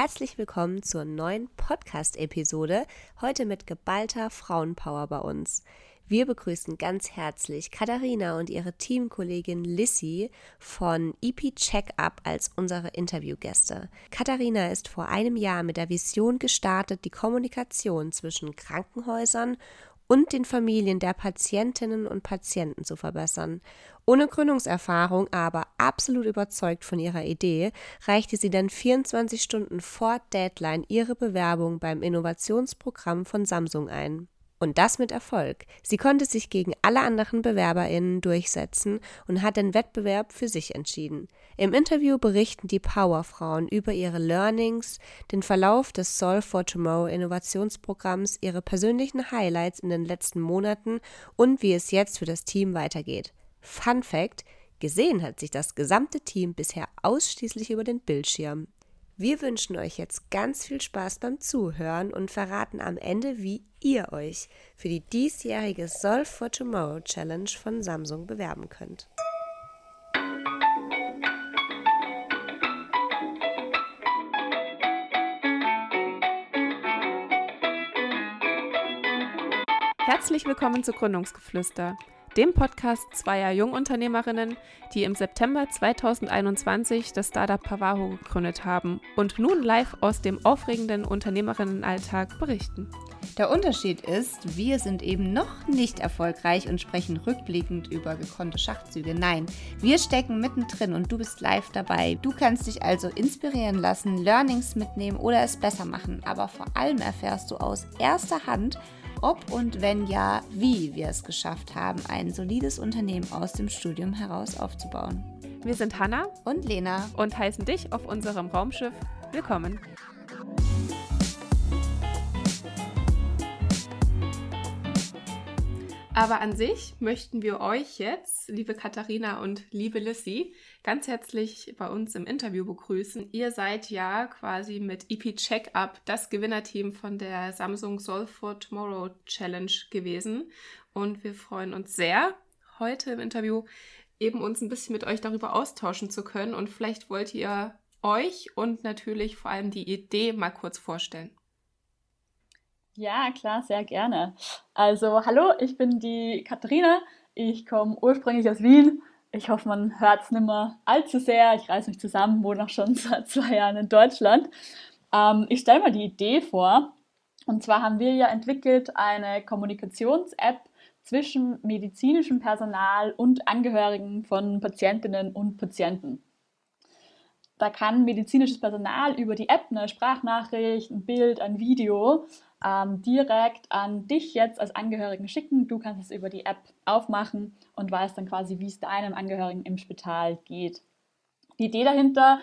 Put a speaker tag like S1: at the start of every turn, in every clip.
S1: Herzlich willkommen zur neuen Podcast-Episode, heute mit geballter Frauenpower bei uns. Wir begrüßen ganz herzlich Katharina und ihre Teamkollegin Lissy von EP Checkup als unsere Interviewgäste. Katharina ist vor einem Jahr mit der Vision gestartet, die Kommunikation zwischen Krankenhäusern und den Familien der Patientinnen und Patienten zu verbessern. Ohne Gründungserfahrung, aber absolut überzeugt von ihrer Idee, reichte sie dann 24 Stunden vor Deadline ihre Bewerbung beim Innovationsprogramm von Samsung ein. Und das mit Erfolg. Sie konnte sich gegen alle anderen BewerberInnen durchsetzen und hat den Wettbewerb für sich entschieden. Im Interview berichten die Powerfrauen über ihre Learnings, den Verlauf des Solve for Tomorrow Innovationsprogramms, ihre persönlichen Highlights in den letzten Monaten und wie es jetzt für das Team weitergeht. Fun Fact: Gesehen hat sich das gesamte Team bisher ausschließlich über den Bildschirm. Wir wünschen euch jetzt ganz viel Spaß beim Zuhören und verraten am Ende, wie ihr euch für die diesjährige Solve for Tomorrow Challenge von Samsung bewerben könnt.
S2: Herzlich willkommen zu Gründungsgeflüster dem Podcast zweier Jungunternehmerinnen, die im September 2021 das Startup Pavaho gegründet haben und nun live aus dem aufregenden Unternehmerinnenalltag berichten.
S3: Der Unterschied ist, wir sind eben noch nicht erfolgreich und sprechen rückblickend über gekonnte Schachzüge. Nein, wir stecken mittendrin und du bist live dabei. Du kannst dich also inspirieren lassen, Learnings mitnehmen oder es besser machen. Aber vor allem erfährst du aus erster Hand, ob und wenn ja, wie wir es geschafft haben, ein solides Unternehmen aus dem Studium heraus aufzubauen.
S2: Wir sind Hanna
S3: und Lena
S2: und heißen dich auf unserem Raumschiff willkommen. Aber an sich möchten wir euch jetzt, liebe Katharina und liebe Lissy, ganz herzlich bei uns im Interview begrüßen. Ihr seid ja quasi mit EP Checkup das Gewinnerteam von der Samsung Solve for Tomorrow Challenge gewesen. Und wir freuen uns sehr, heute im Interview eben uns ein bisschen mit euch darüber austauschen zu können. Und vielleicht wollt ihr euch und natürlich vor allem die Idee mal kurz vorstellen.
S4: Ja, klar, sehr gerne. Also, hallo, ich bin die Katharina. Ich komme ursprünglich aus Wien. Ich hoffe, man hört es nicht mehr allzu sehr. Ich reise mich zusammen, wohne auch schon seit zwei Jahren in Deutschland. Ähm, ich stelle mal die Idee vor. Und zwar haben wir ja entwickelt eine Kommunikations-App zwischen medizinischem Personal und Angehörigen von Patientinnen und Patienten. Da kann medizinisches Personal über die App eine Sprachnachricht, ein Bild, ein Video ähm, direkt an dich jetzt als Angehörigen schicken. Du kannst es über die App aufmachen und weißt dann quasi, wie es deinem Angehörigen im Spital geht. Die Idee dahinter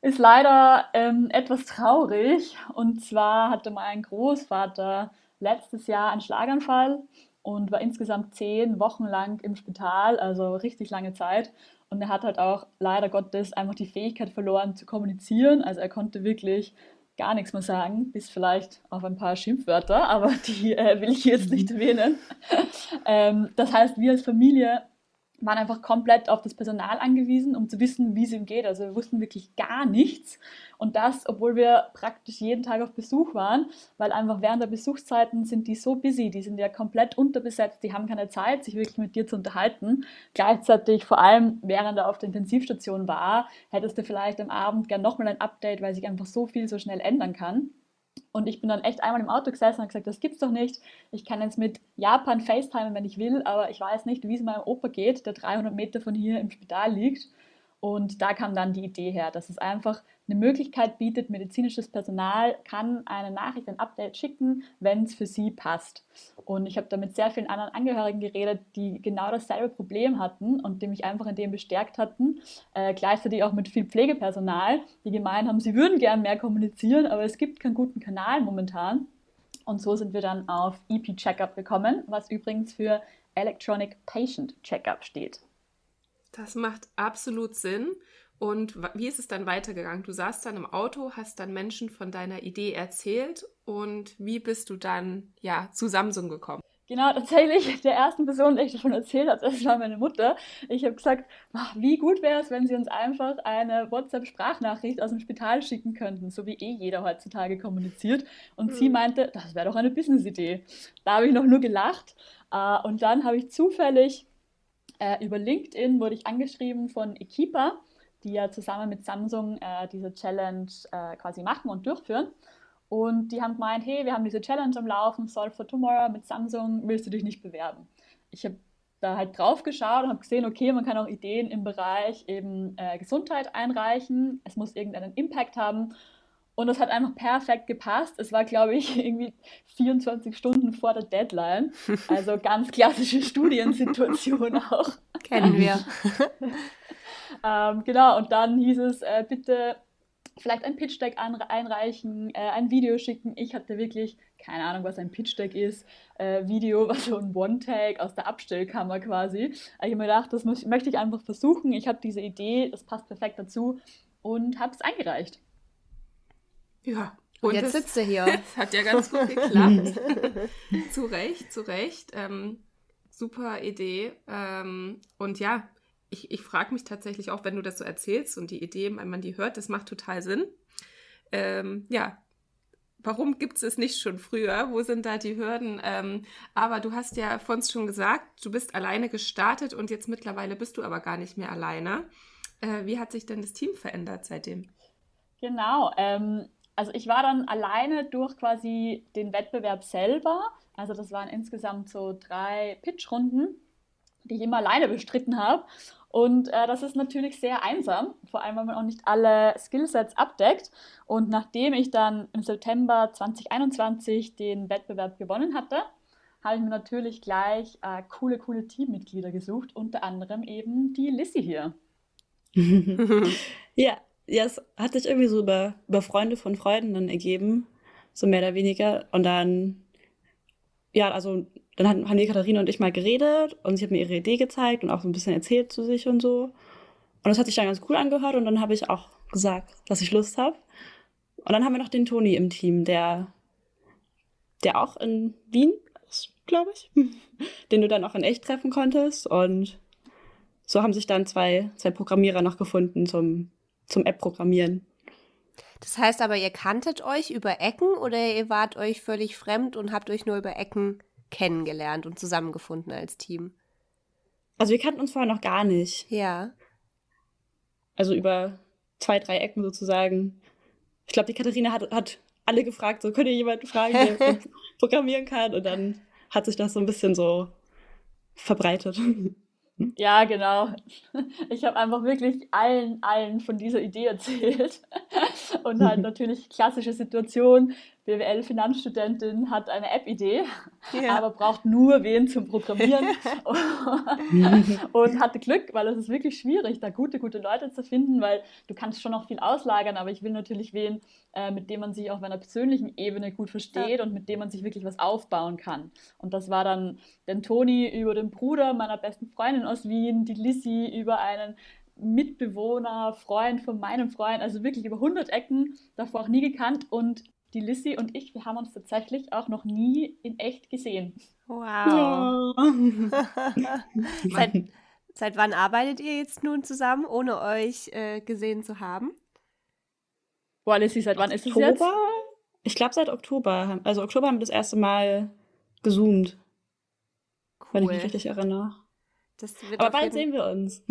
S4: ist leider ähm, etwas traurig. Und zwar hatte mein Großvater letztes Jahr einen Schlaganfall und war insgesamt zehn Wochen lang im Spital, also richtig lange Zeit. Und er hat halt auch leider Gottes einfach die Fähigkeit verloren zu kommunizieren. Also er konnte wirklich gar nichts mehr sagen, bis vielleicht auf ein paar Schimpfwörter, aber die äh, will ich jetzt nicht erwähnen. ähm, das heißt, wir als Familie waren einfach komplett auf das Personal angewiesen, um zu wissen, wie es ihm geht. Also wir wussten wirklich gar nichts. Und das, obwohl wir praktisch jeden Tag auf Besuch waren, weil einfach während der Besuchszeiten sind die so busy, die sind ja komplett unterbesetzt, die haben keine Zeit, sich wirklich mit dir zu unterhalten. Gleichzeitig, vor allem während er auf der Intensivstation war, hättest du vielleicht am Abend gern nochmal ein Update, weil sich einfach so viel so schnell ändern kann. Und ich bin dann echt einmal im Auto gesessen und gesagt, das gibt's doch nicht. Ich kann jetzt mit Japan FaceTime, wenn ich will, aber ich weiß nicht, wie es meinem Opa geht, der 300 Meter von hier im Spital liegt. Und da kam dann die Idee her, dass es einfach eine Möglichkeit bietet, medizinisches Personal kann eine Nachricht, ein Update schicken, wenn es für sie passt. Und ich habe da mit sehr vielen anderen Angehörigen geredet, die genau dasselbe Problem hatten und die mich einfach in dem bestärkt hatten. Äh, gleichzeitig auch mit viel Pflegepersonal, die gemeint haben, sie würden gern mehr kommunizieren, aber es gibt keinen guten Kanal momentan. Und so sind wir dann auf EP Checkup gekommen, was übrigens für Electronic Patient Checkup steht.
S2: Das macht absolut Sinn. Und wie ist es dann weitergegangen? Du saßt dann im Auto, hast dann Menschen von deiner Idee erzählt und wie bist du dann ja zu Samsung gekommen?
S4: Genau, tatsächlich der ersten Person, die ich davon erzählt habe, das war meine Mutter. Ich habe gesagt, wie gut wäre es, wenn Sie uns einfach eine WhatsApp-Sprachnachricht aus dem Spital schicken könnten, so wie eh jeder heutzutage kommuniziert. Und hm. sie meinte, das wäre doch eine Business-Idee. Da habe ich noch nur gelacht. Äh, und dann habe ich zufällig äh, über LinkedIn wurde ich angeschrieben von Equipa, die ja zusammen mit Samsung äh, diese Challenge quasi machen und durchführen. Und die haben gemeint, hey, wir haben diese Challenge am Laufen, Solve for Tomorrow mit Samsung, willst du dich nicht bewerben? Ich habe da halt drauf geschaut und habe gesehen, okay, man kann auch Ideen im Bereich eben äh, Gesundheit einreichen. Es muss irgendeinen Impact haben. Und das hat einfach perfekt gepasst. Es war, glaube ich, irgendwie 24 Stunden vor der Deadline. Also ganz klassische Studiensituation auch.
S1: Kennen wir.
S4: ähm, genau, und dann hieß es, äh, bitte vielleicht ein Pitch-Deck einreichen, äh, ein Video schicken. Ich hatte wirklich keine Ahnung, was ein Pitch-Deck ist. Äh, Video war so ein One-Take aus der Abstellkammer quasi. Ich habe mir gedacht, das muss, möchte ich einfach versuchen. Ich habe diese Idee, das passt perfekt dazu und habe es eingereicht.
S2: Ja,
S1: und, und jetzt sitzt er hier.
S2: Das hat ja ganz gut geklappt. zu Recht, zu Recht. Ähm, super Idee. Ähm, und ja, ich, ich frage mich tatsächlich auch, wenn du das so erzählst und die Idee, wenn man die hört, das macht total Sinn. Ähm, ja, warum gibt es es nicht schon früher? Wo sind da die Hürden? Ähm, aber du hast ja von uns schon gesagt, du bist alleine gestartet und jetzt mittlerweile bist du aber gar nicht mehr alleine. Äh, wie hat sich denn das Team verändert seitdem?
S4: Genau, ähm, also ich war dann alleine durch quasi den Wettbewerb selber. Also das waren insgesamt so drei Pitchrunden, die ich immer alleine bestritten habe. Und äh, das ist natürlich sehr einsam, vor allem, weil man auch nicht alle Skillsets abdeckt. Und nachdem ich dann im September 2021 den Wettbewerb gewonnen hatte, habe ich mir natürlich gleich äh, coole, coole Teammitglieder gesucht, unter anderem eben die Lissy hier.
S5: ja, ja, es hat sich irgendwie so über, über Freunde von Freunden dann ergeben, so mehr oder weniger. Und dann, ja, also dann haben die Katharina und ich mal geredet und sie hat mir ihre Idee gezeigt und auch so ein bisschen erzählt zu sich und so. Und das hat sich dann ganz cool angehört und dann habe ich auch gesagt, dass ich Lust habe. Und dann haben wir noch den Toni im Team, der, der auch in Wien ist, glaube ich, den du dann auch in echt treffen konntest. Und so haben sich dann zwei, zwei Programmierer noch gefunden zum, zum App-Programmieren.
S1: Das heißt aber, ihr kanntet euch über Ecken oder ihr wart euch völlig fremd und habt euch nur über Ecken kennengelernt und zusammengefunden als Team?
S5: Also wir kannten uns vorher noch gar nicht.
S1: Ja.
S5: Also über zwei, drei Ecken sozusagen. Ich glaube, die Katharina hat, hat alle gefragt, so könnt ihr jemanden fragen, der programmieren kann? Und dann hat sich das so ein bisschen so verbreitet.
S4: Ja, genau. Ich habe einfach wirklich allen, allen von dieser Idee erzählt. Und halt natürlich klassische Situation. BWL-Finanzstudentin hat eine App-Idee, ja. aber braucht nur wen zum Programmieren und hatte Glück, weil es ist wirklich schwierig, da gute, gute Leute zu finden, weil du kannst schon noch viel auslagern, aber ich will natürlich wen, äh, mit dem man sich auf einer persönlichen Ebene gut versteht ja. und mit dem man sich wirklich was aufbauen kann. Und das war dann den Toni über den Bruder meiner besten Freundin aus Wien, die Lissy über einen Mitbewohner, Freund von meinem Freund, also wirklich über 100 Ecken, davor auch nie gekannt und die Lissy und ich, wir haben uns tatsächlich auch noch nie in echt gesehen.
S1: Wow. Ja. seit, seit wann arbeitet ihr jetzt nun zusammen, ohne euch äh, gesehen zu haben?
S4: Boah, Lissy, seit wann ist es jetzt?
S5: Ich glaube seit Oktober. Also Oktober haben wir das erste Mal gezoomt. Cool. Wenn ich mich richtig erinnere. Aber bald sehen wir uns.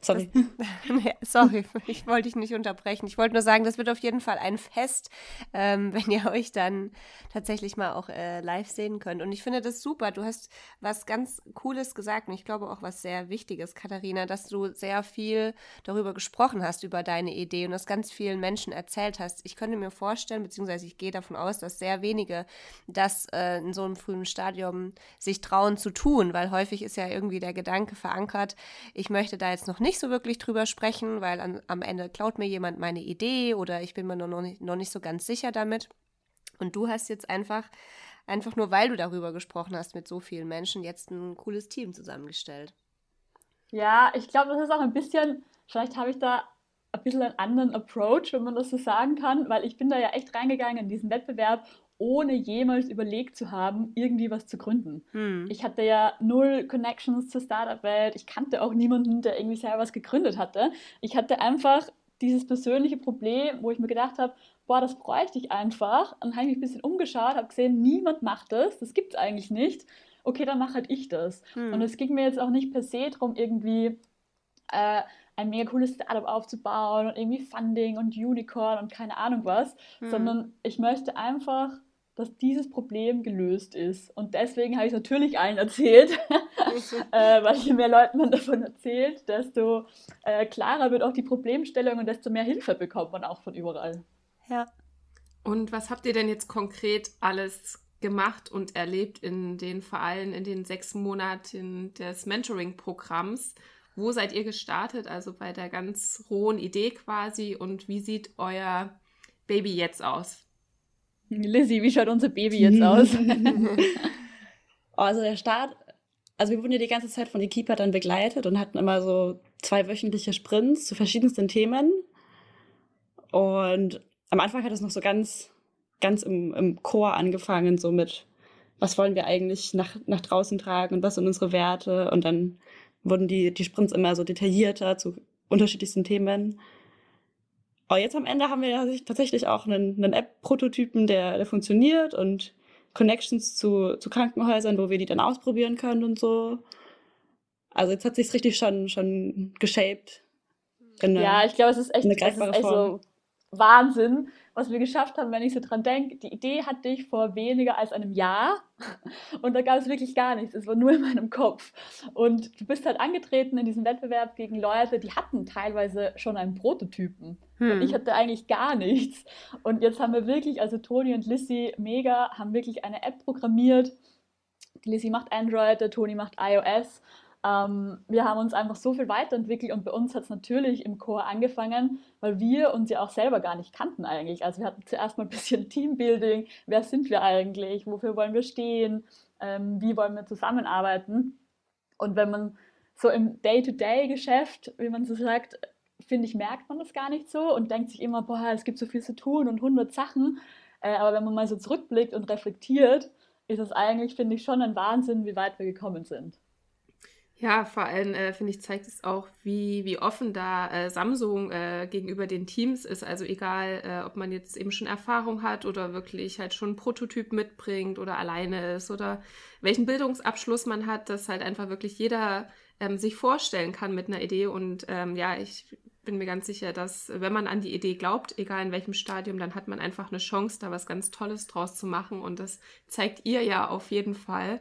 S5: Sorry.
S1: Das, sorry, ich wollte dich nicht unterbrechen. Ich wollte nur sagen, das wird auf jeden Fall ein Fest, ähm, wenn ihr euch dann tatsächlich mal auch äh, live sehen könnt. Und ich finde das super. Du hast was ganz Cooles gesagt und ich glaube auch was sehr Wichtiges, Katharina, dass du sehr viel darüber gesprochen hast, über deine Idee und das ganz vielen Menschen erzählt hast. Ich könnte mir vorstellen, beziehungsweise ich gehe davon aus, dass sehr wenige das äh, in so einem frühen Stadium sich trauen zu tun, weil häufig ist ja irgendwie der Gedanke verankert, ich möchte da jetzt noch noch nicht so wirklich drüber sprechen, weil an, am Ende klaut mir jemand meine Idee oder ich bin mir noch nicht, noch nicht so ganz sicher damit. Und du hast jetzt einfach, einfach nur weil du darüber gesprochen hast mit so vielen Menschen, jetzt ein cooles Team zusammengestellt.
S4: Ja, ich glaube, das ist auch ein bisschen, vielleicht habe ich da ein bisschen einen anderen Approach, wenn man das so sagen kann, weil ich bin da ja echt reingegangen in diesen Wettbewerb ohne jemals überlegt zu haben, irgendwie was zu gründen. Hm. Ich hatte ja null Connections zur Startup-Welt. Ich kannte auch niemanden, der irgendwie selber was gegründet hatte. Ich hatte einfach dieses persönliche Problem, wo ich mir gedacht habe, boah, das bräuchte ich einfach. Und dann habe ich mich ein bisschen umgeschaut, habe gesehen, niemand macht das, das gibt es eigentlich nicht. Okay, dann mache halt ich das. Hm. Und es ging mir jetzt auch nicht per se darum, irgendwie äh, ein mega cooles Startup aufzubauen und irgendwie Funding und Unicorn und keine Ahnung was, hm. sondern ich möchte einfach, dass dieses Problem gelöst ist. Und deswegen habe ich es natürlich allen erzählt, äh, weil je mehr Leuten man davon erzählt, desto äh, klarer wird auch die Problemstellung und desto mehr Hilfe bekommt man auch von überall.
S2: Ja. Und was habt ihr denn jetzt konkret alles gemacht und erlebt in den vor allem in den sechs Monaten des Mentoring-Programms? Wo seid ihr gestartet? Also bei der ganz rohen Idee quasi. Und wie sieht euer Baby jetzt aus?
S4: Lizzie, wie schaut unser Baby jetzt aus?
S5: also der Start, also wir wurden ja die ganze Zeit von den Keeper dann begleitet und hatten immer so zwei wöchentliche Sprints zu verschiedensten Themen. Und am Anfang hat es noch so ganz, ganz im, im Chor angefangen, so mit, was wollen wir eigentlich nach, nach draußen tragen und was sind unsere Werte. Und dann wurden die, die Sprints immer so detaillierter zu unterschiedlichsten Themen. Aber jetzt am Ende haben wir tatsächlich auch einen, einen App-Prototypen, der, der funktioniert und Connections zu, zu Krankenhäusern, wo wir die dann ausprobieren können und so. Also jetzt hat sich richtig schon, schon geshaped.
S4: ja, ich glaube, es ist echt, es ist echt so Wahnsinn, was wir geschafft haben, wenn ich so dran denke. Die Idee hatte ich vor weniger als einem Jahr und da gab es wirklich gar nichts. Es war nur in meinem Kopf. Und du bist halt angetreten in diesem Wettbewerb gegen Leute, die hatten teilweise schon einen Prototypen. Hm. Und ich hatte eigentlich gar nichts. Und jetzt haben wir wirklich, also Toni und Lissy, mega, haben wirklich eine App programmiert. Die Lissy macht Android, der Toni macht iOS. Ähm, wir haben uns einfach so viel weiterentwickelt und bei uns hat es natürlich im Chor angefangen, weil wir uns ja auch selber gar nicht kannten eigentlich. Also wir hatten zuerst mal ein bisschen Teambuilding, wer sind wir eigentlich, wofür wollen wir stehen, ähm, wie wollen wir zusammenarbeiten. Und wenn man so im Day-to-Day-Geschäft, wie man so sagt, finde ich, merkt man das gar nicht so und denkt sich immer, boah, es gibt so viel zu tun und 100 Sachen. Äh, aber wenn man mal so zurückblickt und reflektiert, ist es eigentlich, finde ich, schon ein Wahnsinn, wie weit wir gekommen sind.
S2: Ja, vor allem äh, finde ich, zeigt es auch, wie, wie offen da äh, Samsung äh, gegenüber den Teams ist. Also egal, äh, ob man jetzt eben schon Erfahrung hat oder wirklich halt schon einen Prototyp mitbringt oder alleine ist oder welchen Bildungsabschluss man hat, dass halt einfach wirklich jeder ähm, sich vorstellen kann mit einer Idee. Und ähm, ja, ich bin mir ganz sicher, dass wenn man an die Idee glaubt, egal in welchem Stadium, dann hat man einfach eine Chance, da was ganz Tolles draus zu machen. Und das zeigt ihr ja auf jeden Fall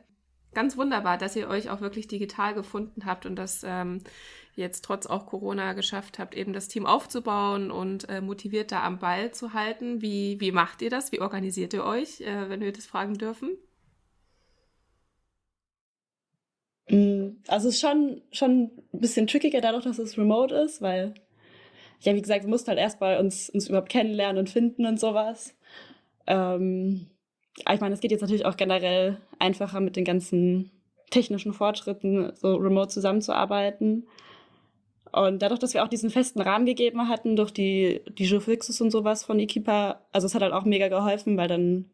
S2: ganz wunderbar, dass ihr euch auch wirklich digital gefunden habt und das ähm, jetzt trotz auch Corona geschafft habt, eben das Team aufzubauen und äh, motiviert da am Ball zu halten. Wie, wie macht ihr das? Wie organisiert ihr euch, äh, wenn wir das fragen dürfen?
S5: Mm, also es ist schon, schon ein bisschen trickiger dadurch, dass es remote ist, weil, ja, wie gesagt, wir mussten halt erstmal uns, uns überhaupt kennenlernen und finden und sowas. Ähm, ich meine, es geht jetzt natürlich auch generell einfacher mit den ganzen technischen Fortschritten, so remote zusammenzuarbeiten. Und dadurch, dass wir auch diesen festen Rahmen gegeben hatten, durch die, die Geofixes und sowas von Equipa, also es hat halt auch mega geholfen, weil dann,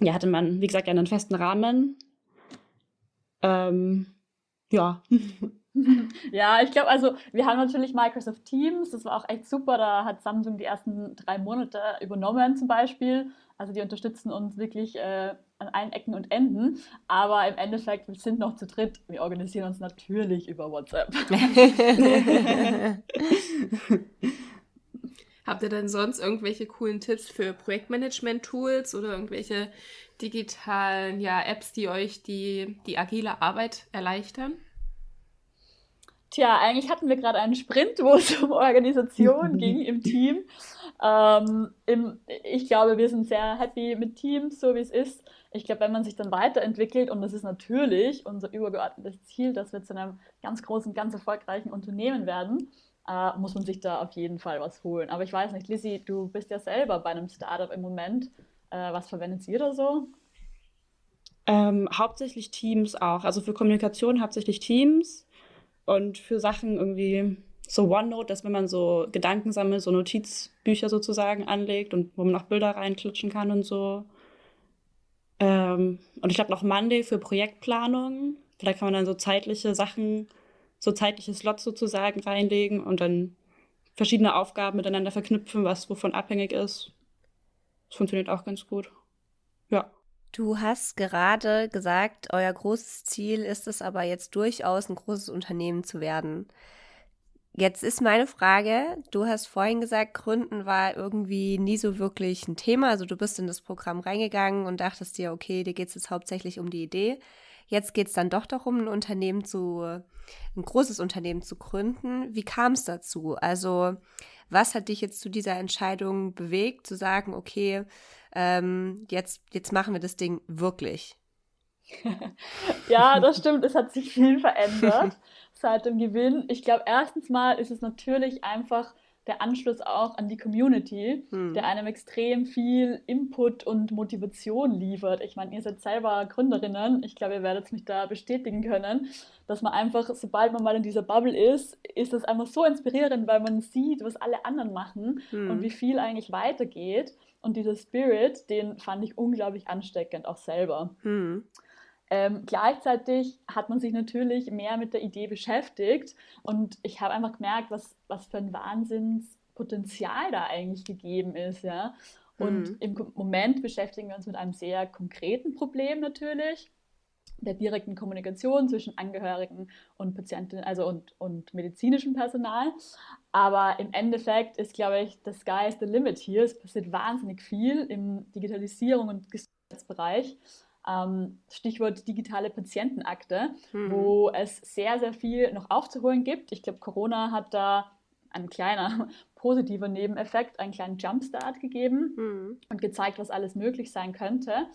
S5: ja, hatte man, wie gesagt, einen festen Rahmen. Ähm, ja.
S4: Ja, ich glaube, also wir haben natürlich Microsoft Teams, das war auch echt super. Da hat Samsung die ersten drei Monate übernommen zum Beispiel. Also die unterstützen uns wirklich äh, an allen Ecken und Enden. Aber im Endeffekt, wir sind noch zu dritt. Wir organisieren uns natürlich über WhatsApp.
S2: Habt ihr denn sonst irgendwelche coolen Tipps für Projektmanagement-Tools oder irgendwelche digitalen ja, Apps, die euch die, die agile Arbeit erleichtern?
S4: Tja, eigentlich hatten wir gerade einen Sprint, wo es um Organisation ging im Team. Ähm, im, ich glaube, wir sind sehr happy mit Teams, so wie es ist. Ich glaube, wenn man sich dann weiterentwickelt, und das ist natürlich unser übergeordnetes Ziel, dass wir zu einem ganz großen, ganz erfolgreichen Unternehmen werden, äh, muss man sich da auf jeden Fall was holen. Aber ich weiß nicht, Lizzie, du bist ja selber bei einem Startup im Moment. Äh, was verwendet ihr da so?
S5: Ähm, hauptsächlich Teams auch. Also für Kommunikation hauptsächlich Teams. Und für Sachen irgendwie, so OneNote, dass wenn man so Gedanken sammelt, so Notizbücher sozusagen anlegt und wo man noch Bilder reinklatschen kann und so. Ähm, und ich glaube noch Monday für Projektplanung. Vielleicht kann man dann so zeitliche Sachen, so zeitliche Slots sozusagen reinlegen und dann verschiedene Aufgaben miteinander verknüpfen, was wovon abhängig ist. Das funktioniert auch ganz gut. Ja.
S1: Du hast gerade gesagt, euer großes Ziel ist es aber jetzt durchaus ein großes Unternehmen zu werden. Jetzt ist meine Frage, du hast vorhin gesagt, Gründen war irgendwie nie so wirklich ein Thema. Also du bist in das Programm reingegangen und dachtest dir, okay, dir geht es jetzt hauptsächlich um die Idee. Jetzt geht es dann doch darum, ein Unternehmen zu, ein großes Unternehmen zu gründen. Wie kam es dazu? Also was hat dich jetzt zu dieser Entscheidung bewegt, zu sagen, okay, ähm, jetzt, jetzt machen wir das Ding wirklich?
S4: ja, das stimmt. Es hat sich viel verändert seit dem Gewinn. Ich glaube, erstens mal ist es natürlich einfach der Anschluss auch an die Community, hm. der einem extrem viel Input und Motivation liefert. Ich meine, ihr seid selber Gründerinnen. Ich glaube, ihr werdet mich da bestätigen können, dass man einfach, sobald man mal in dieser Bubble ist, ist das einfach so inspirierend, weil man sieht, was alle anderen machen hm. und wie viel eigentlich weitergeht. Und dieser Spirit, den fand ich unglaublich ansteckend, auch selber. Hm. Ähm, gleichzeitig hat man sich natürlich mehr mit der Idee beschäftigt und ich habe einfach gemerkt, was, was für ein Wahnsinnspotenzial da eigentlich gegeben ist. Ja? Und mhm. im Moment beschäftigen wir uns mit einem sehr konkreten Problem natürlich, der direkten Kommunikation zwischen Angehörigen und Patienten, also und, und medizinischem Personal. Aber im Endeffekt ist, glaube ich, the sky is the limit hier. Es passiert wahnsinnig viel im Digitalisierung und Gesundheitsbereich ähm, Stichwort digitale Patientenakte, mhm. wo es sehr, sehr viel noch aufzuholen gibt. Ich glaube, Corona hat da ein kleiner positiver Nebeneffekt, einen kleinen Jumpstart gegeben mhm. und gezeigt, was alles möglich sein könnte.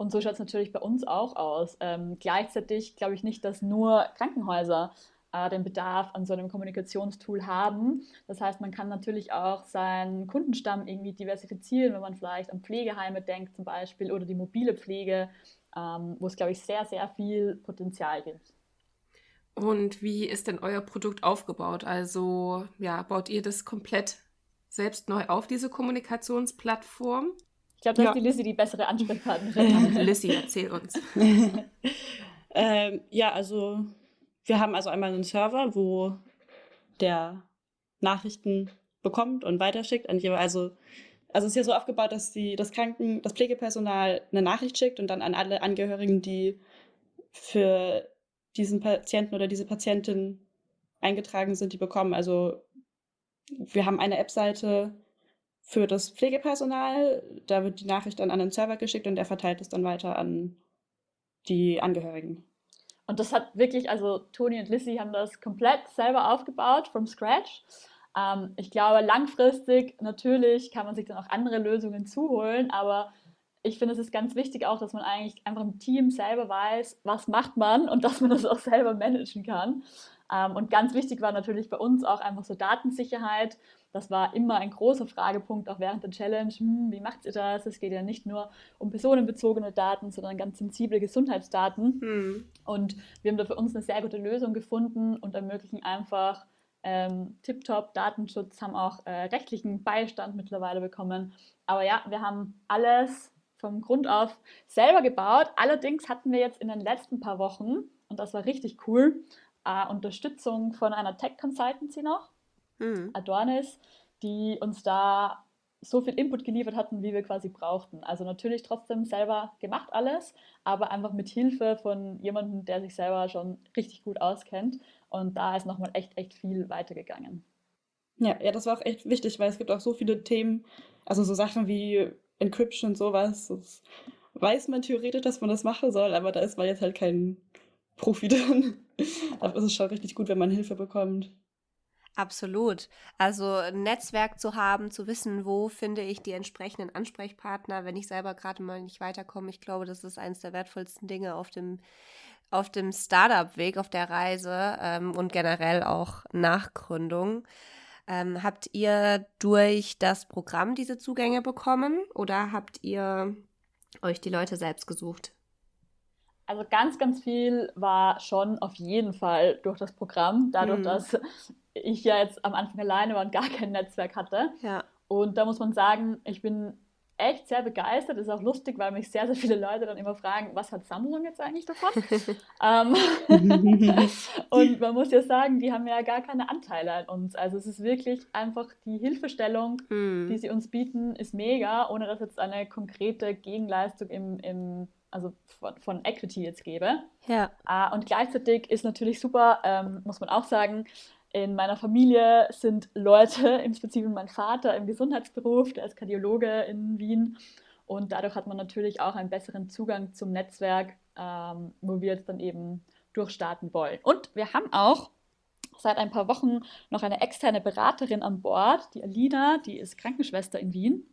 S4: Und so schaut es natürlich bei uns auch aus. Ähm, gleichzeitig glaube ich nicht, dass nur Krankenhäuser äh, den Bedarf an so einem Kommunikationstool haben. Das heißt, man kann natürlich auch seinen Kundenstamm irgendwie diversifizieren, wenn man vielleicht an Pflegeheime denkt zum Beispiel oder die mobile Pflege, ähm, wo es, glaube ich, sehr, sehr viel Potenzial gibt.
S2: Und wie ist denn euer Produkt aufgebaut? Also, ja, baut ihr das komplett selbst neu auf, diese Kommunikationsplattform?
S4: Ich glaube, da ja. ist die Lissy die bessere Ansprechpartnerin.
S2: Lissy, erzähl uns.
S5: ähm, ja, also wir haben also einmal einen Server, wo der Nachrichten bekommt und weiterschickt an jeweils, also also es ist ja so aufgebaut, dass die, das Kranken, das Pflegepersonal eine Nachricht schickt und dann an alle Angehörigen, die für diesen Patienten oder diese Patientin eingetragen sind, die bekommen. Also wir haben eine App-Seite für das Pflegepersonal, da wird die Nachricht dann an den Server geschickt und der verteilt es dann weiter an die Angehörigen.
S4: Und das hat wirklich, also Toni und Lissy haben das komplett selber aufgebaut, from scratch. Ähm, ich glaube, langfristig natürlich kann man sich dann auch andere Lösungen zuholen, aber ich finde, es ist ganz wichtig auch, dass man eigentlich einfach im Team selber weiß, was macht man und dass man das auch selber managen kann. Ähm, und ganz wichtig war natürlich bei uns auch einfach so Datensicherheit. Das war immer ein großer Fragepunkt, auch während der Challenge. Hm, wie macht ihr das? Es geht ja nicht nur um personenbezogene Daten, sondern ganz sensible Gesundheitsdaten. Hm. Und wir haben da für uns eine sehr gute Lösung gefunden und ermöglichen einfach ähm, Tiptop Datenschutz, haben auch äh, rechtlichen Beistand mittlerweile bekommen. Aber ja, wir haben alles vom Grund auf selber gebaut. Allerdings hatten wir jetzt in den letzten paar Wochen, und das war richtig cool, äh, Unterstützung von einer Tech-Consultancy noch, mhm. Adornis, die uns da so viel Input geliefert hatten, wie wir quasi brauchten. Also natürlich trotzdem selber gemacht alles, aber einfach mit Hilfe von jemandem, der sich selber schon richtig gut auskennt. Und da ist nochmal echt, echt viel weitergegangen.
S5: Ja, ja, das war auch echt wichtig, weil es gibt auch so viele Themen, also so Sachen wie Encryption und sowas. Das weiß man theoretisch, dass man das machen soll, aber da ist man jetzt halt kein Profi drin. da ist es schon richtig gut, wenn man Hilfe bekommt.
S1: Absolut. Also ein Netzwerk zu haben, zu wissen, wo finde ich die entsprechenden Ansprechpartner, wenn ich selber gerade mal nicht weiterkomme. Ich glaube, das ist eines der wertvollsten Dinge auf dem, auf dem Startup-Weg, auf der Reise ähm, und generell auch nach Gründung. Ähm, habt ihr durch das Programm diese Zugänge bekommen oder habt ihr euch die Leute selbst gesucht?
S4: Also ganz, ganz viel war schon auf jeden Fall durch das Programm, dadurch, mhm. dass ich ja jetzt am Anfang alleine war und gar kein Netzwerk hatte.
S1: Ja.
S4: Und da muss man sagen, ich bin echt sehr begeistert. Ist auch lustig, weil mich sehr, sehr viele Leute dann immer fragen, was hat Samsung jetzt eigentlich davon? ähm, und man muss ja sagen, die haben ja gar keine Anteile an uns. Also es ist wirklich einfach die Hilfestellung, hm. die sie uns bieten, ist mega, ohne dass jetzt eine konkrete Gegenleistung im, im also von, von Equity jetzt gebe.
S1: Ja.
S4: Äh, und gleichzeitig ist natürlich super, ähm, muss man auch sagen, in meiner Familie sind Leute, im Speziellen mein Vater im Gesundheitsberuf, der ist Kardiologe in Wien. Und dadurch hat man natürlich auch einen besseren Zugang zum Netzwerk, ähm, wo wir jetzt dann eben durchstarten wollen. Und wir haben auch seit ein paar Wochen noch eine externe Beraterin an Bord, die Alina, die ist Krankenschwester in Wien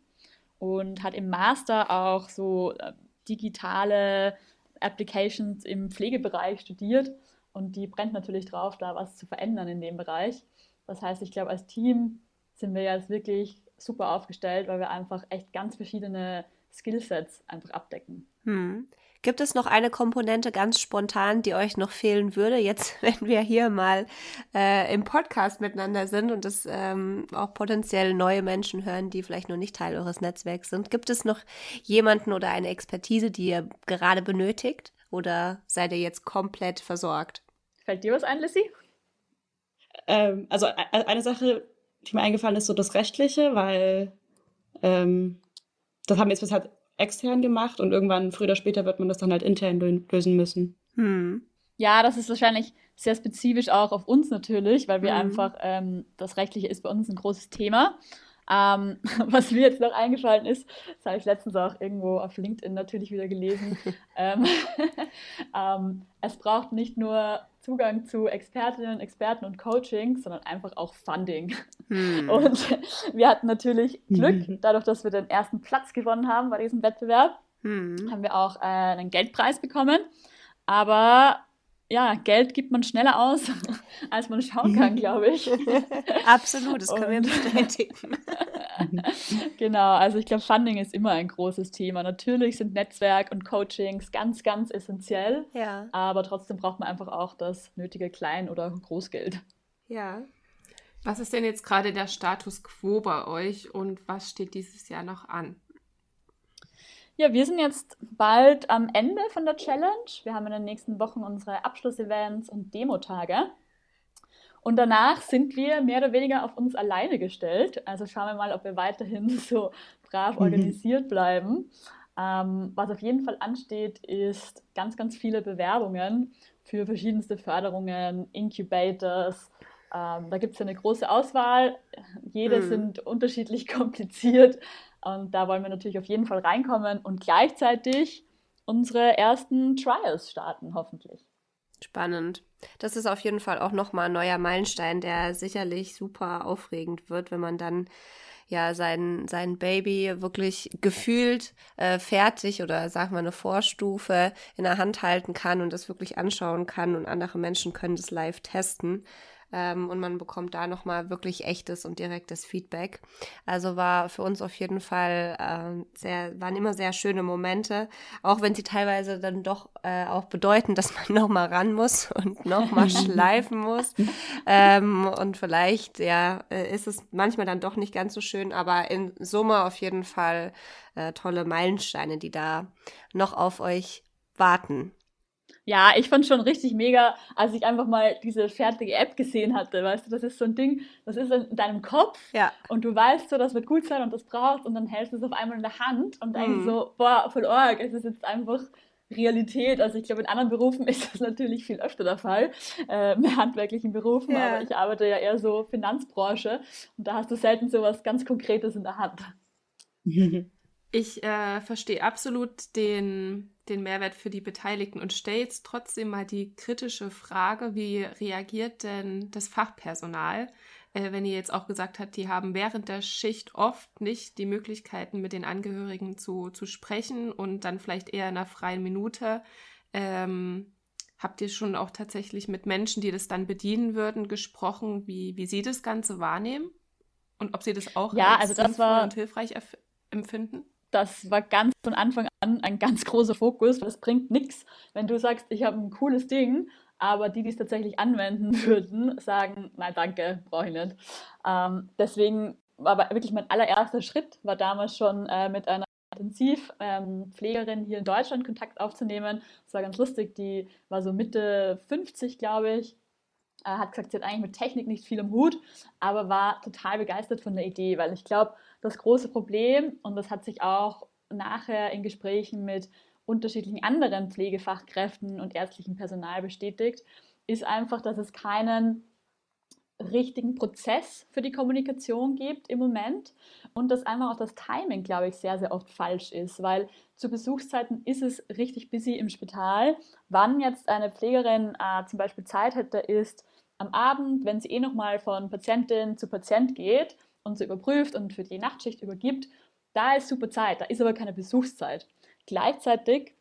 S4: und hat im Master auch so äh, digitale Applications im Pflegebereich studiert und die brennt natürlich drauf, da was zu verändern in dem Bereich. Das heißt, ich glaube, als Team sind wir jetzt wirklich super aufgestellt, weil wir einfach echt ganz verschiedene Skillsets einfach abdecken.
S1: Hm. Gibt es noch eine Komponente ganz spontan, die euch noch fehlen würde, jetzt, wenn wir hier mal äh, im Podcast miteinander sind und es ähm, auch potenziell neue Menschen hören, die vielleicht noch nicht Teil eures Netzwerks sind? Gibt es noch jemanden oder eine Expertise, die ihr gerade benötigt? Oder seid ihr jetzt komplett versorgt?
S4: Fällt dir was ein, Lissy?
S5: Ähm, also e-, e-, eine Sache, die mir eingefallen ist, so das Rechtliche, weil ähm, das haben wir jetzt bis halt extern gemacht und irgendwann früher oder später wird man das dann halt intern lösen müssen.
S1: Hm.
S4: Ja, das ist wahrscheinlich sehr spezifisch auch auf uns natürlich, weil wir hm. einfach, ähm, das Rechtliche ist bei uns ein großes Thema. Ähm, was mir jetzt noch eingefallen ist, das habe ich letztens auch irgendwo auf LinkedIn natürlich wieder gelesen. ähm, ähm, es braucht nicht nur Zugang zu Expertinnen, Experten und Coaching, sondern einfach auch Funding. Hm. Und wir hatten natürlich Glück, dadurch, dass wir den ersten Platz gewonnen haben bei diesem Wettbewerb, hm. haben wir auch äh, einen Geldpreis bekommen. Aber ja, Geld gibt man schneller aus, als man schauen kann, glaube ich.
S1: Absolut, das können wir bestätigen.
S4: genau, also ich glaube, Funding ist immer ein großes Thema. Natürlich sind Netzwerk und Coachings ganz, ganz essentiell.
S1: Ja.
S4: Aber trotzdem braucht man einfach auch das nötige Klein- oder Großgeld.
S1: Ja.
S2: Was ist denn jetzt gerade der Status quo bei euch und was steht dieses Jahr noch an?
S4: Ja, wir sind jetzt bald am Ende von der Challenge. Wir haben in den nächsten Wochen unsere Abschlussevents und Demotage. Und danach sind wir mehr oder weniger auf uns alleine gestellt. Also schauen wir mal, ob wir weiterhin so brav mhm. organisiert bleiben. Ähm, was auf jeden Fall ansteht, ist ganz, ganz viele Bewerbungen für verschiedenste Förderungen, Incubators. Ähm, da gibt es eine große Auswahl. Jede mhm. sind unterschiedlich kompliziert. Und da wollen wir natürlich auf jeden Fall reinkommen und gleichzeitig unsere ersten Trials starten, hoffentlich.
S1: Spannend. Das ist auf jeden Fall auch nochmal ein neuer Meilenstein, der sicherlich super aufregend wird, wenn man dann ja sein, sein Baby wirklich gefühlt äh, fertig oder sag mal eine Vorstufe in der Hand halten kann und das wirklich anschauen kann und andere Menschen können das live testen ähm, und man bekommt da nochmal wirklich echtes und direktes Feedback. Also war für uns auf jeden Fall äh, sehr, waren immer sehr schöne Momente, auch wenn sie teilweise dann doch äh, auch bedeuten, dass man nochmal ran muss und nochmal schleifen muss. Ähm, und vielleicht, ja, äh, ist es manchmal dann doch nicht ganz so schön, aber in Summe auf jeden Fall äh, tolle Meilensteine, die da noch auf euch warten.
S4: Ja, ich fand schon richtig mega, als ich einfach mal diese fertige App gesehen hatte. Weißt du, das ist so ein Ding, das ist in deinem Kopf
S1: ja.
S4: und du weißt so, das wird gut sein und das brauchst und dann hältst du es auf einmal in der Hand und denkst mhm. so, boah, voll arg, es ist jetzt einfach Realität. Also ich glaube, in anderen Berufen ist das natürlich viel öfter der Fall, äh, mit handwerklichen Berufen, ja. aber ich arbeite ja eher so Finanzbranche und da hast du selten so was ganz Konkretes in der Hand.
S2: Ich äh, verstehe absolut den, den Mehrwert für die Beteiligten und stelle jetzt trotzdem mal die kritische Frage, wie reagiert denn das Fachpersonal, äh, wenn ihr jetzt auch gesagt habt, die haben während der Schicht oft nicht die Möglichkeiten, mit den Angehörigen zu, zu sprechen und dann vielleicht eher in einer freien Minute. Ähm, habt ihr schon auch tatsächlich mit Menschen, die das dann bedienen würden, gesprochen, wie, wie sie das Ganze wahrnehmen? Und ob sie das auch
S4: ja, als also das war,
S2: und hilfreich empfinden?
S4: Das war ganz von Anfang an ein ganz großer Fokus, es bringt nichts, wenn du sagst, ich habe ein cooles Ding, aber die, die es tatsächlich anwenden würden, sagen, nein, danke, brauche ich nicht. Ähm, deswegen war wirklich mein allererster Schritt, war damals schon äh, mit einer Intensivpflegerin ähm, hier in Deutschland Kontakt aufzunehmen. Das war ganz lustig, die war so Mitte 50, glaube ich, äh, hat gesagt, sie hat eigentlich mit Technik nicht viel im Hut, aber war total begeistert von der Idee, weil ich glaube, das große Problem, und das hat sich auch nachher in Gesprächen mit unterschiedlichen anderen Pflegefachkräften und ärztlichem Personal bestätigt, ist einfach, dass es keinen richtigen Prozess für die Kommunikation gibt im Moment und dass einfach auch das Timing, glaube ich, sehr, sehr oft falsch ist, weil zu Besuchszeiten ist es richtig busy im Spital. Wann jetzt eine Pflegerin äh, zum Beispiel Zeit hätte, ist am Abend, wenn sie eh nochmal von Patientin zu Patient geht und sie überprüft und für die Nachtschicht übergibt, da ist super Zeit, da ist aber keine Besuchszeit. Gleichzeitig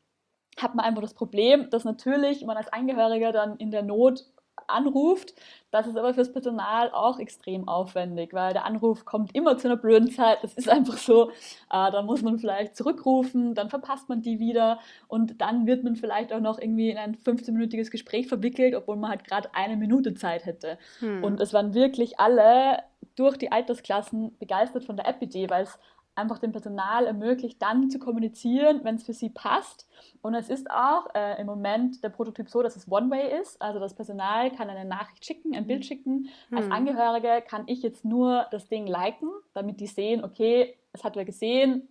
S4: hat man einfach das Problem, dass natürlich man als Angehöriger dann in der Not anruft. Das ist aber fürs Personal auch extrem aufwendig, weil der Anruf kommt immer zu einer blöden Zeit. Das ist einfach so. Äh, da muss man vielleicht zurückrufen, dann verpasst man die wieder und dann wird man vielleicht auch noch irgendwie in ein 15-minütiges Gespräch verwickelt, obwohl man halt gerade eine Minute Zeit hätte. Hm. Und es waren wirklich alle durch die Altersklassen begeistert von der App-Idee, weil es einfach dem Personal ermöglicht, dann zu kommunizieren, wenn es für sie passt. Und es ist auch äh, im Moment der Prototyp so, dass es One-Way ist. Also das Personal kann eine Nachricht schicken, ein Bild mhm. schicken. Als hm. Angehörige kann ich jetzt nur das Ding liken, damit die sehen, okay, es hat wer gesehen,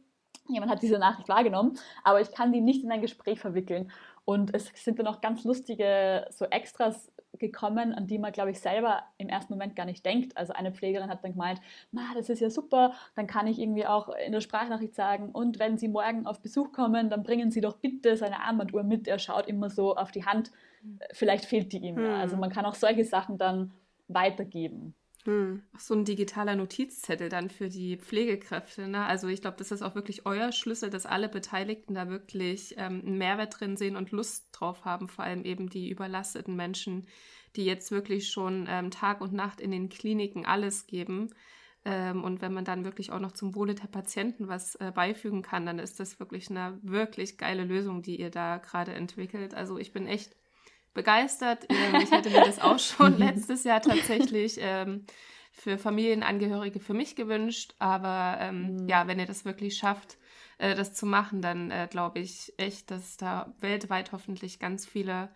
S4: jemand hat diese Nachricht wahrgenommen, aber ich kann die nicht in ein Gespräch verwickeln. Und es sind dann auch ganz lustige so Extras gekommen, an die man, glaube ich, selber im ersten Moment gar nicht denkt. Also eine Pflegerin hat dann gemeint, das ist ja super, dann kann ich irgendwie auch in der Sprachnachricht sagen, und wenn Sie morgen auf Besuch kommen, dann bringen Sie doch bitte seine Armbanduhr mit. Er schaut immer so auf die Hand, vielleicht fehlt die ihm. Hm. Ja. Also man kann auch solche Sachen dann weitergeben.
S2: Hm. So ein digitaler Notizzettel dann für die Pflegekräfte. Ne? Also ich glaube, das ist auch wirklich euer Schlüssel, dass alle Beteiligten da wirklich ähm, einen Mehrwert drin sehen und Lust drauf haben, vor allem eben die überlasteten Menschen, die jetzt wirklich schon ähm, Tag und Nacht in den Kliniken alles geben. Ähm, und wenn man dann wirklich auch noch zum Wohle der Patienten was äh, beifügen kann, dann ist das wirklich eine wirklich geile Lösung, die ihr da gerade entwickelt. Also ich bin echt begeistert. Ähm, ich hätte mir das auch schon letztes Jahr tatsächlich ähm, für Familienangehörige für mich gewünscht. Aber ähm, mhm. ja, wenn ihr das wirklich schafft, äh, das zu machen, dann äh, glaube ich echt, dass da weltweit hoffentlich ganz viele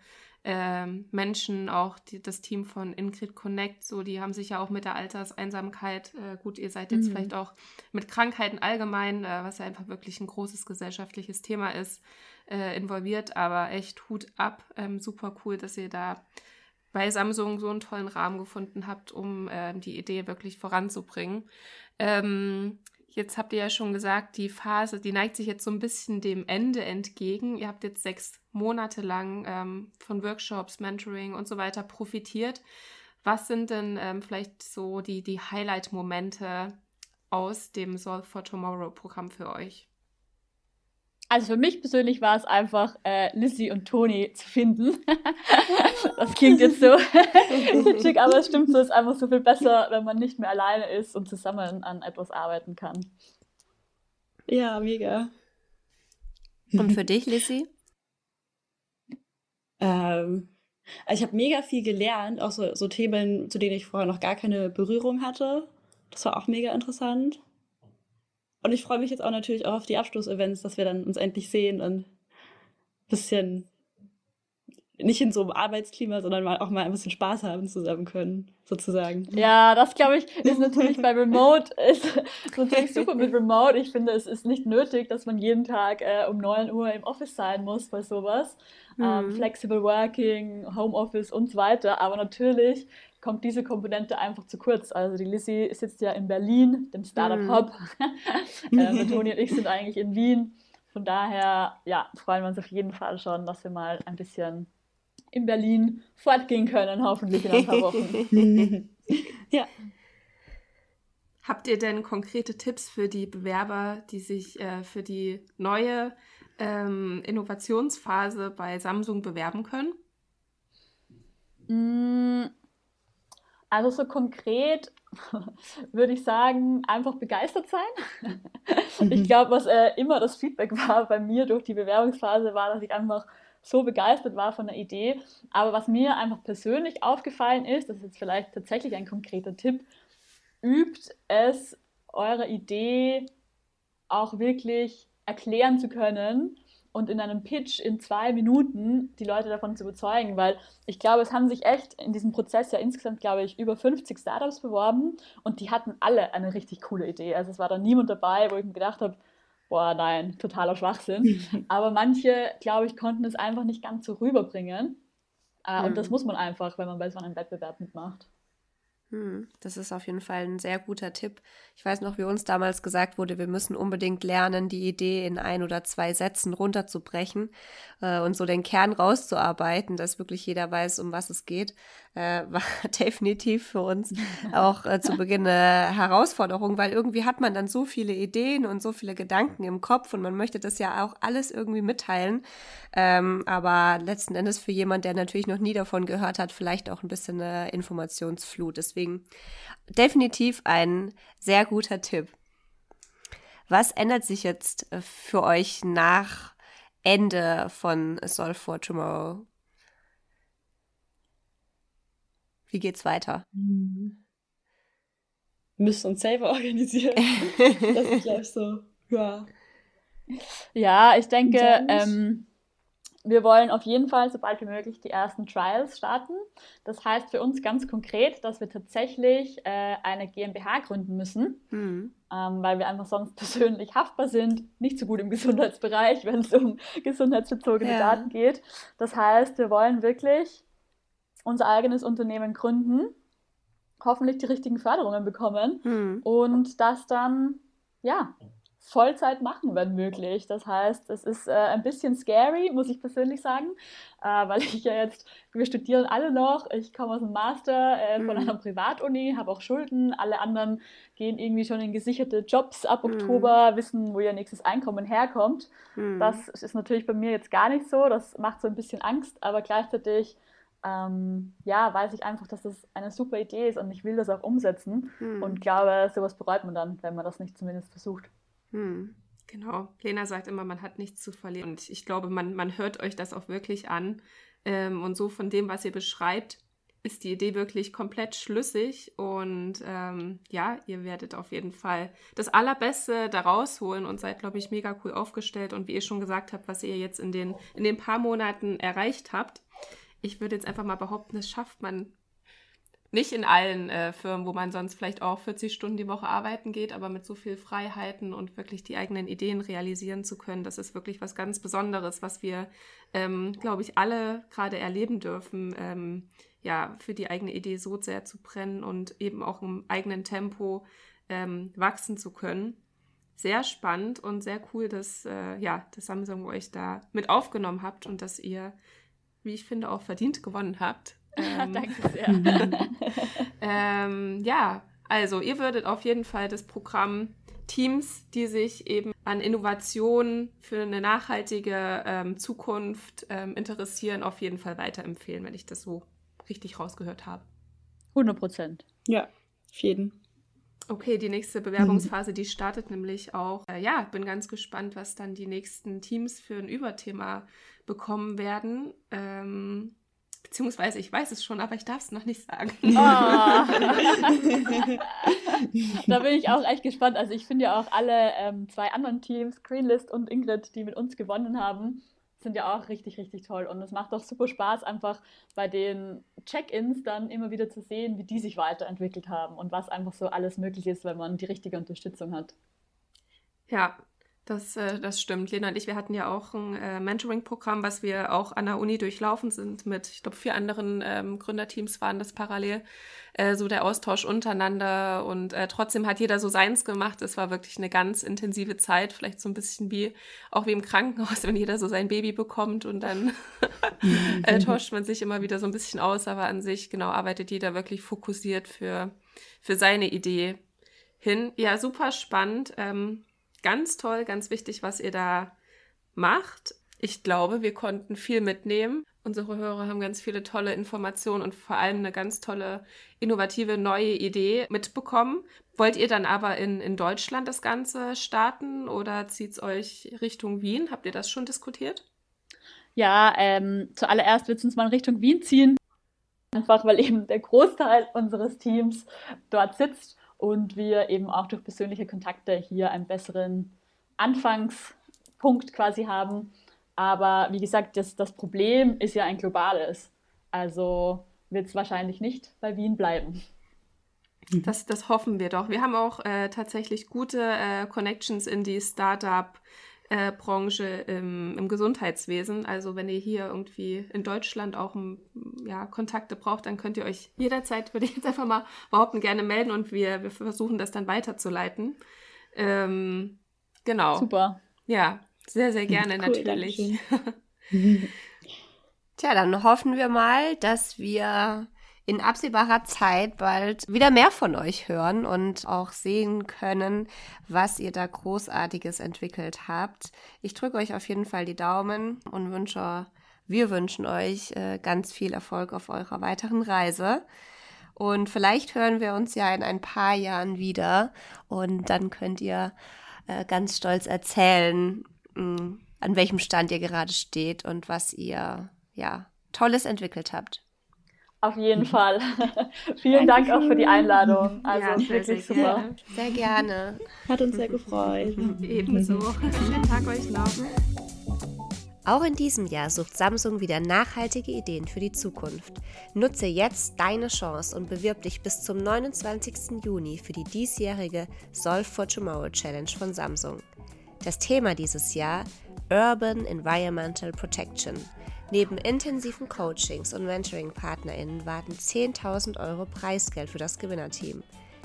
S2: ähm, Menschen, auch die, das Team von Ingrid Connect, so, die haben sich ja auch mit der Alterseinsamkeit, äh, gut, ihr seid jetzt mhm. vielleicht auch mit Krankheiten allgemein, äh, was ja einfach wirklich ein großes gesellschaftliches Thema ist, äh, involviert, aber echt Hut ab. Ähm, super cool, dass ihr da bei Samsung so einen tollen Rahmen gefunden habt, um äh, die Idee wirklich voranzubringen. Ähm, jetzt habt ihr ja schon gesagt, die Phase, die neigt sich jetzt so ein bisschen dem Ende entgegen. Ihr habt jetzt sechs Monate lang ähm, von Workshops, Mentoring und so weiter profitiert. Was sind denn ähm, vielleicht so die, die Highlight-Momente aus dem Solve for Tomorrow-Programm für euch?
S4: Also für mich persönlich war es einfach, äh, Lizzie und Toni zu finden. das klingt jetzt so kitschig, aber es stimmt so, es ist einfach so viel besser, wenn man nicht mehr alleine ist und zusammen an etwas arbeiten kann.
S5: Ja, mega.
S1: Und für dich, Lizzie?
S5: Ähm, also ich habe mega viel gelernt, auch so, so Themen, zu denen ich vorher noch gar keine Berührung hatte. Das war auch mega interessant. Und ich freue mich jetzt auch natürlich auch auf die Abschlussevents, dass wir dann uns endlich sehen und ein bisschen nicht in so einem Arbeitsklima, sondern mal auch mal ein bisschen Spaß haben zusammen können, sozusagen.
S4: Ja, das glaube ich ist natürlich bei Remote ist, ist natürlich super mit Remote. Ich finde, es ist nicht nötig, dass man jeden Tag äh, um 9 Uhr im Office sein muss bei sowas. Ähm, mhm. Ähm, Flexible Working, Homeoffice und so weiter. Aber natürlich kommt diese Komponente einfach zu kurz. Also die Lissy sitzt ja in Berlin, dem Startup-Hub. Mhm. äh, Toni und ich sind eigentlich in Wien. Von daher ja, freuen wir uns auf jeden Fall schon, dass wir mal ein bisschen in Berlin fortgehen können, hoffentlich in ein paar Wochen.
S2: ja. Habt ihr denn konkrete Tipps für die Bewerber, die sich äh, für die neue ähm, Innovationsphase bei Samsung bewerben können?
S4: Also so konkret würde ich sagen, einfach begeistert sein. ich glaube, was äh, immer das Feedback war bei mir durch die Bewerbungsphase, war, dass ich einfach so begeistert war von der Idee. Aber was mir einfach persönlich aufgefallen ist, das ist jetzt vielleicht tatsächlich ein konkreter Tipp, übt es, eure Idee auch wirklich erklären zu können und in einem Pitch in zwei Minuten die Leute davon zu überzeugen, weil ich glaube, es haben sich echt in diesem Prozess ja insgesamt, glaube ich, über 50 Startups beworben und die hatten alle eine richtig coole Idee. Also es war da niemand dabei, wo ich mir gedacht habe, boah, nein, totaler Schwachsinn. Aber manche, glaube ich, konnten es einfach nicht ganz so rüberbringen. Äh, mhm. Und das muss man einfach, wenn man bei so einem Wettbewerb mitmacht.
S1: Hm, das ist auf jeden Fall ein sehr guter Tipp. Ich weiß noch, wie uns damals gesagt wurde, wir müssen unbedingt lernen, die Idee in ein oder zwei Sätzen runterzubrechen äh, und so den Kern rauszuarbeiten, dass wirklich jeder weiß, um was es geht. Äh, war definitiv für uns auch äh, zu Beginn eine Herausforderung, weil irgendwie hat man dann so viele Ideen und so viele Gedanken im Kopf und man möchte das ja auch alles irgendwie mitteilen. Ähm, aber letzten Endes für jemand, der natürlich noch nie davon gehört hat, vielleicht auch ein bisschen eine Informationsflut. Deswegen definitiv ein sehr guter Tipp. Was ändert sich jetzt für euch nach Ende von Solve for Tomorrow? Wie geht's weiter?
S5: Mhm. Wir müssen uns selber organisieren. das ist, glaube ich, so. Ja.
S4: Ja, ich denke, ähm, wir wollen auf jeden Fall, sobald wie möglich, die ersten Trials starten. Das heißt für uns ganz konkret, dass wir tatsächlich äh, eine GmbH gründen müssen, mhm. ähm, weil wir einfach sonst persönlich haftbar sind, nicht so gut im Gesundheitsbereich, wenn es um gesundheitsbezogene ja. Daten geht. Das heißt, wir wollen wirklich unser eigenes Unternehmen gründen, hoffentlich die richtigen Förderungen bekommen mhm. und das dann, ja, Vollzeit machen, wenn möglich. Das heißt, es ist äh, ein bisschen scary, muss ich persönlich sagen, äh, weil ich ja jetzt, wir studieren alle noch, ich komme aus dem Master äh, von mhm. einer Privatuni, habe auch Schulden, alle anderen gehen irgendwie schon in gesicherte Jobs ab mhm. Oktober, wissen, wo ihr nächstes Einkommen herkommt. Mhm. Das ist natürlich bei mir jetzt gar nicht so, das macht so ein bisschen Angst, aber gleichzeitig ähm, ja, weiß ich einfach, dass das eine super Idee ist und ich will das auch umsetzen. Hm. Und glaube, sowas bereut man dann, wenn man das nicht zumindest versucht.
S2: Hm. Genau. Lena sagt immer, man hat nichts zu verlieren. Und ich glaube, man, man hört euch das auch wirklich an. Ähm, und so von dem, was ihr beschreibt, ist die Idee wirklich komplett schlüssig. Und ähm, ja, ihr werdet auf jeden Fall das Allerbeste da rausholen und seid, glaube ich, mega cool aufgestellt. Und wie ihr schon gesagt habt, was ihr jetzt in den, in den paar Monaten erreicht habt, ich würde jetzt einfach mal behaupten, das schafft man nicht in allen äh, Firmen, wo man sonst vielleicht auch 40 Stunden die Woche arbeiten geht, aber mit so viel Freiheiten und wirklich die eigenen Ideen realisieren zu können, das ist wirklich was ganz Besonderes, was wir, ähm, glaube ich, alle gerade erleben dürfen, ähm, ja, für die eigene Idee so sehr zu brennen und eben auch im eigenen Tempo ähm, wachsen zu können. Sehr spannend und sehr cool, dass, äh, ja, dass Samsung euch da mit aufgenommen habt und dass ihr wie ich finde, auch verdient gewonnen habt.
S4: Ähm, Danke sehr.
S2: ähm, ja, also ihr würdet auf jeden Fall das Programm Teams, die sich eben an Innovationen für eine nachhaltige ähm, Zukunft ähm, interessieren, auf jeden Fall weiterempfehlen, wenn ich das so richtig rausgehört habe.
S4: 100 Prozent.
S5: Ja, auf jeden.
S2: Okay, die nächste Bewerbungsphase, die startet nämlich auch. Äh, ja, bin ganz gespannt, was dann die nächsten Teams für ein Überthema bekommen werden. Ähm, beziehungsweise ich weiß es schon, aber ich darf es noch nicht sagen. Oh.
S4: da bin ich auch echt gespannt. Also ich finde ja auch alle ähm, zwei anderen Teams, Greenlist und Ingrid, die mit uns gewonnen haben, sind ja auch richtig, richtig toll. Und es macht auch super Spaß, einfach bei den Check-ins dann immer wieder zu sehen, wie die sich weiterentwickelt haben und was einfach so alles möglich ist, wenn man die richtige Unterstützung hat.
S2: Ja, das, äh, das stimmt. Lena und ich, wir hatten ja auch ein äh, Mentoring-Programm, was wir auch an der Uni durchlaufen sind mit, ich glaube, vier anderen ähm, Gründerteams waren das parallel. Äh, so der Austausch untereinander und äh, trotzdem hat jeder so seins gemacht. Es war wirklich eine ganz intensive Zeit, vielleicht so ein bisschen wie auch wie im Krankenhaus, wenn jeder so sein Baby bekommt und dann äh, tauscht man sich immer wieder so ein bisschen aus, aber an sich genau arbeitet jeder wirklich fokussiert für, für seine Idee hin. Ja, super spannend. Ähm, ganz toll, ganz wichtig, was ihr da macht. Ich glaube, wir konnten viel mitnehmen Unsere Hörer haben ganz viele tolle Informationen und vor allem eine ganz tolle, innovative, neue Idee mitbekommen. Wollt ihr dann aber in, in Deutschland das Ganze starten oder zieht es euch Richtung Wien? Habt ihr das schon diskutiert?
S4: Ja, ähm, zuallererst wird es uns mal in Richtung Wien ziehen. Einfach weil eben der Großteil unseres Teams dort sitzt und wir eben auch durch persönliche Kontakte hier einen besseren Anfangspunkt quasi haben. Aber wie gesagt, das, das Problem ist ja ein globales. Also wird es wahrscheinlich nicht bei Wien bleiben.
S2: Das, das hoffen wir doch. Wir haben auch äh, tatsächlich gute äh, Connections in die Startup-Branche äh, im, im, Gesundheitswesen. Also wenn ihr hier irgendwie in Deutschland auch ja, Kontakte braucht, dann könnt ihr euch jederzeit, würde ich jetzt einfach mal behaupten, gerne melden und wir, wir versuchen das dann weiterzuleiten. Ähm, genau.
S4: Super.
S2: Ja, sehr, sehr gerne cool, natürlich.
S1: Tja, dann hoffen wir mal, dass wir in absehbarer Zeit bald wieder mehr von euch hören und auch sehen können, was ihr da großartiges entwickelt habt. Ich drücke euch auf jeden Fall die Daumen und wünsche, wir wünschen euch äh, ganz viel Erfolg auf eurer weiteren Reise. Und vielleicht hören wir uns ja in ein paar Jahren wieder und dann könnt ihr äh, ganz stolz erzählen, mh, an welchem Stand ihr gerade steht und was ihr ja Tolles entwickelt habt.
S4: Auf jeden Fall. Vielen Dank auch für die Einladung. Also ja, wirklich
S1: sehr super. Gerne. Sehr gerne.
S5: Hat uns sehr gefreut.
S2: Ebenso. Schönen Tag euch noch.
S1: Auch in diesem Jahr sucht Samsung wieder nachhaltige Ideen für die Zukunft. Nutze jetzt deine Chance und bewirb dich bis zum 29. Juni für die diesjährige Solve for Tomorrow Challenge von Samsung. Das Thema dieses Jahr Urban Environmental Protection. Neben intensiven Coachings und Mentoring-PartnerInnen warten 10.000 Euro Preisgeld für das Gewinnerteam.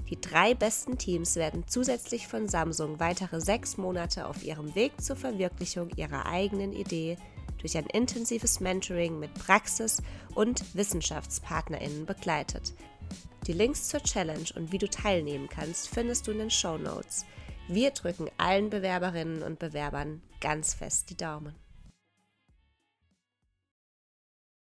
S1: Die drei besten Teams werden zusätzlich von Samsung weitere sechs Monate auf ihrem Weg zur Verwirklichung ihrer eigenen Idee durch ein intensives Mentoring mit Praxis- und WissenschaftspartnerInnen begleitet. Die Links zur Challenge und wie du teilnehmen kannst, findest du in den Show Notes. Wir drücken allen Bewerberinnen und Bewerbern ganz fest die Daumen.